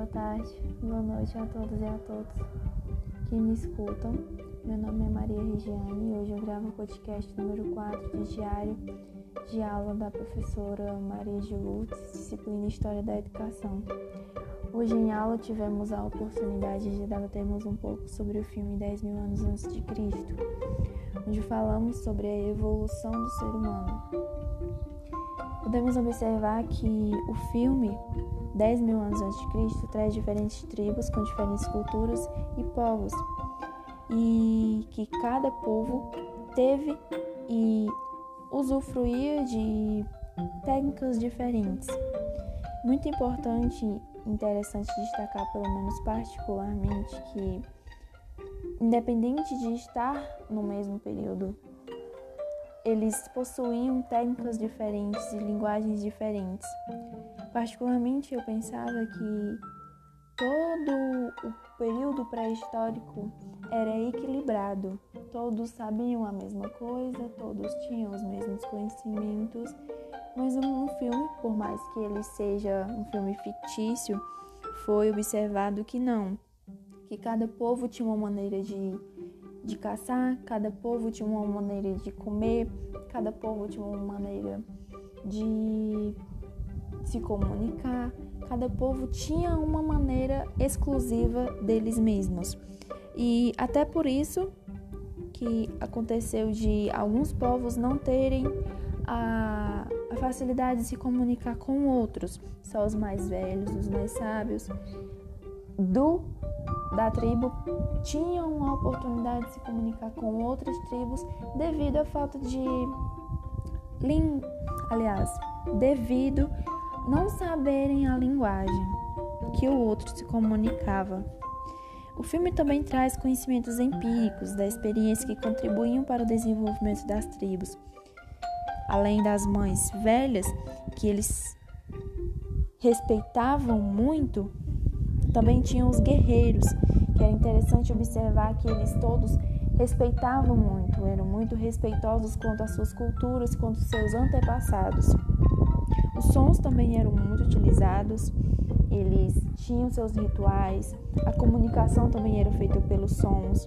boa tarde, boa noite a todos e a todas que me escutam. Meu nome é Maria Regiane e hoje eu gravo o podcast número 4 de diário de aula da professora Maria de Lutz, disciplina História da Educação. Hoje em aula tivemos a oportunidade de debatermos um pouco sobre o filme 10 mil anos antes de Cristo, onde falamos sobre a evolução do ser humano. Podemos observar que o filme 10 mil anos antes de Cristo traz diferentes tribos com diferentes culturas e povos, e que cada povo teve e usufruía de técnicas diferentes. Muito importante e interessante destacar, pelo menos particularmente, que independente de estar no mesmo período, eles possuíam técnicas diferentes e linguagens diferentes. Particularmente, eu pensava que todo o período pré-histórico era equilibrado. Todos sabiam a mesma coisa, todos tinham os mesmos conhecimentos, mas um filme, por mais que ele seja um filme fictício, foi observado que não, que cada povo tinha uma maneira de, de caçar, cada povo tinha uma maneira de comer, cada povo tinha uma maneira de se comunicar, cada povo tinha uma maneira exclusiva deles mesmos. E até por isso que aconteceu de alguns povos não terem a, a facilidade de se comunicar com outros, só os mais velhos, os mais sábios do da tribo tinham a oportunidade de se comunicar com outras tribos devido à falta de aliás, devido não saberem a linguagem que o outro se comunicava. O filme também traz conhecimentos empíricos da experiência que contribuíam para o desenvolvimento das tribos. Além das mães velhas, que eles respeitavam muito, também tinham os guerreiros, que era interessante observar que eles todos respeitavam muito, eram muito respeitosos quanto às suas culturas, quanto aos seus antepassados. Os sons também eram muito utilizados, eles tinham seus rituais, a comunicação também era feita pelos sons.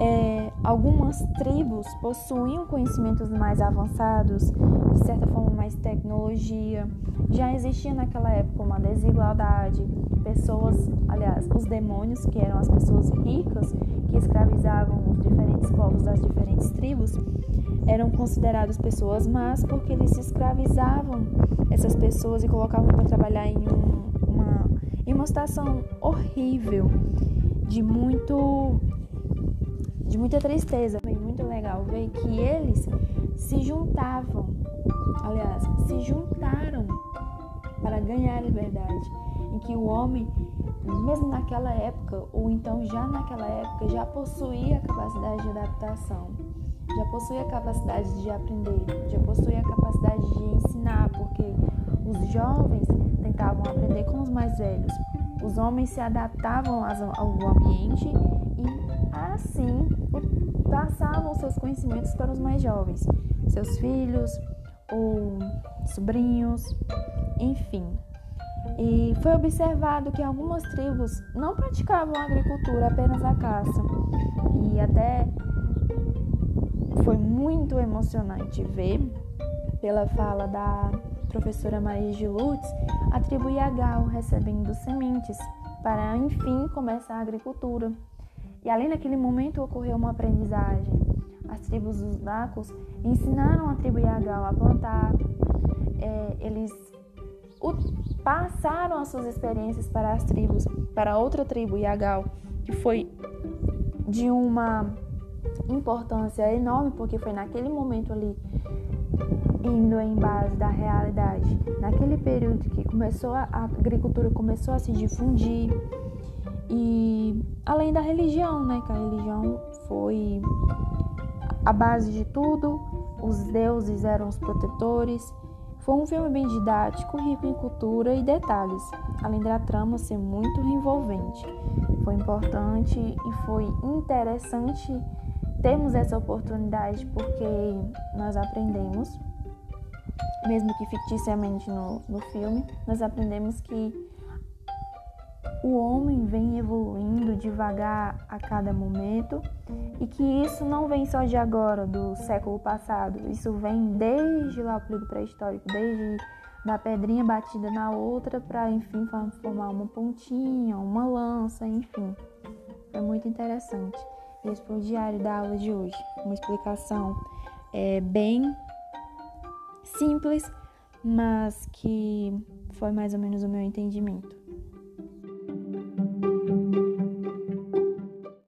É, algumas tribos possuíam conhecimentos mais avançados, de certa forma mais tecnologia. Já existia naquela época uma desigualdade. Pessoas, aliás, os demônios, que eram as pessoas ricas, que escravizavam os diferentes povos das diferentes tribos, eram considerados pessoas más porque eles escravizavam essas pessoas e colocavam para trabalhar em, um, uma, em uma situação horrível, de muito de muita tristeza. Foi muito legal ver que eles se juntavam, aliás, se juntaram para ganhar a liberdade, em que o homem, mesmo naquela época, ou então já naquela época, já possuía a capacidade de adaptação, já possuía a capacidade de aprender, já possuía a capacidade de ensinar, porque os jovens tentavam aprender com os mais velhos, os homens se adaptavam ao ambiente assim passavam seus conhecimentos para os mais jovens, seus filhos ou sobrinhos, enfim. E foi observado que algumas tribos não praticavam a agricultura, apenas a caça. E até foi muito emocionante ver, pela fala da professora Maria de Lutz, a tribo Yagal recebendo sementes para, enfim, começar a agricultura. E além daquele momento ocorreu uma aprendizagem. As tribos dos Nacos ensinaram a tribo Yagal a plantar, é, eles passaram as suas experiências para as tribos, para outra tribo Yagal, que foi de uma importância enorme, porque foi naquele momento ali, indo em base da realidade, naquele período que começou a, a agricultura começou a se difundir, e além da religião, né? Que a religião foi a base de tudo, os deuses eram os protetores. Foi um filme bem didático, rico em cultura e detalhes, além da trama ser muito envolvente. Foi importante e foi interessante termos essa oportunidade porque nós aprendemos, mesmo que ficticiamente no, no filme, nós aprendemos que o homem vem evoluindo devagar a cada momento e que isso não vem só de agora, do século passado, isso vem desde lá o período pré-histórico, desde da pedrinha batida na outra para enfim formar uma pontinha, uma lança, enfim. Foi muito interessante. Esse foi o diário da aula de hoje, uma explicação é, bem simples, mas que foi mais ou menos o meu entendimento.